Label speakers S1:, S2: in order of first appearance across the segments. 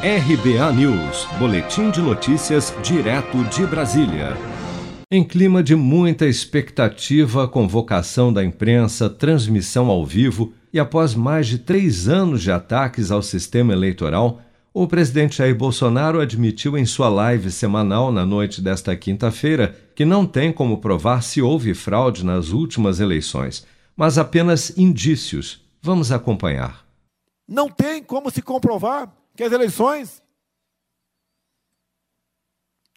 S1: RBA News, Boletim de Notícias, direto de Brasília. Em clima de muita expectativa, convocação da imprensa, transmissão ao vivo e após mais de três anos de ataques ao sistema eleitoral, o presidente Jair Bolsonaro admitiu em sua live semanal na noite desta quinta-feira que não tem como provar se houve fraude nas últimas eleições, mas apenas indícios. Vamos acompanhar.
S2: Não tem como se comprovar que as eleições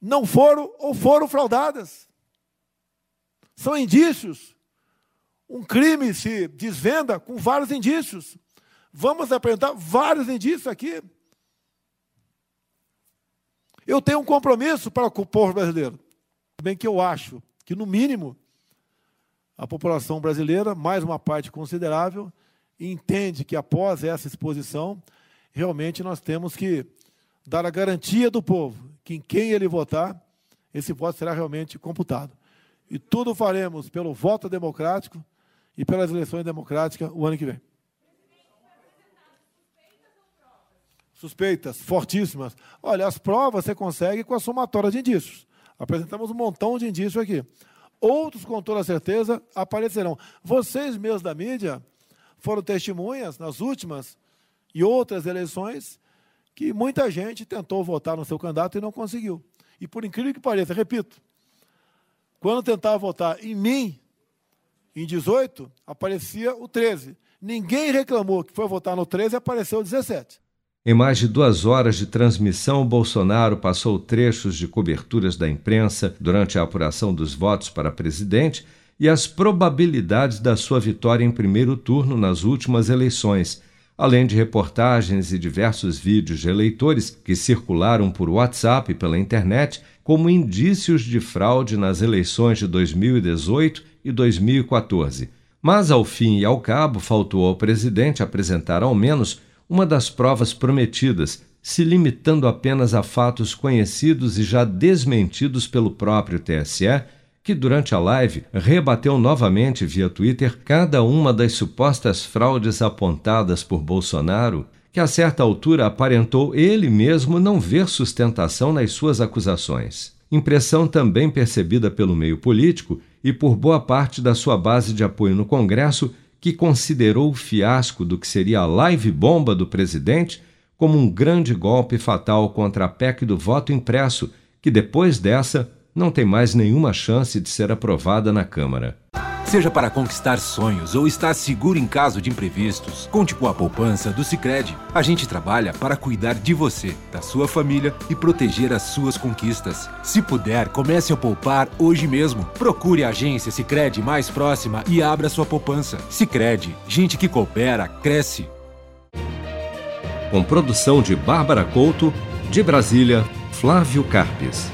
S2: não foram ou foram fraudadas. São indícios. Um crime se desvenda com vários indícios. Vamos apresentar vários indícios aqui. Eu tenho um compromisso para o povo brasileiro. Bem que eu acho que, no mínimo, a população brasileira, mais uma parte considerável, entende que após essa exposição, realmente nós temos que dar a garantia do povo que em quem ele votar, esse voto será realmente computado. E tudo faremos pelo voto democrático e pelas eleições democráticas o ano que vem. Suspeitas, fortíssimas. Olha, as provas você consegue com a somatória de indícios. Apresentamos um montão de indícios aqui. Outros, com toda certeza, aparecerão. Vocês mesmos da mídia foram testemunhas nas últimas e outras eleições que muita gente tentou votar no seu candidato e não conseguiu. E por incrível que pareça, repito, quando tentava votar em mim, em 18, aparecia o 13. Ninguém reclamou que foi votar no 13 e apareceu o 17.
S1: Em mais de duas horas de transmissão, Bolsonaro passou trechos de coberturas da imprensa durante a apuração dos votos para presidente e as probabilidades da sua vitória em primeiro turno nas últimas eleições além de reportagens e diversos vídeos de eleitores que circularam por WhatsApp e pela internet como indícios de fraude nas eleições de 2018 e 2014. Mas, ao fim e ao cabo, faltou ao presidente apresentar ao menos uma das provas prometidas, se limitando apenas a fatos conhecidos e já desmentidos pelo próprio TSE que durante a live rebateu novamente via Twitter cada uma das supostas fraudes apontadas por Bolsonaro, que a certa altura aparentou ele mesmo não ver sustentação nas suas acusações. Impressão também percebida pelo meio político e por boa parte da sua base de apoio no Congresso, que considerou o fiasco do que seria a live bomba do presidente como um grande golpe fatal contra a PEC do voto impresso, que depois dessa não tem mais nenhuma chance de ser aprovada na Câmara.
S3: Seja para conquistar sonhos ou estar seguro em caso de imprevistos, conte com a poupança do Sicredi. A gente trabalha para cuidar de você, da sua família e proteger as suas conquistas. Se puder, comece a poupar hoje mesmo. Procure a agência Sicredi mais próxima e abra sua poupança. Sicredi, gente que coopera cresce.
S1: Com produção de Bárbara Couto, de Brasília, Flávio Carpes.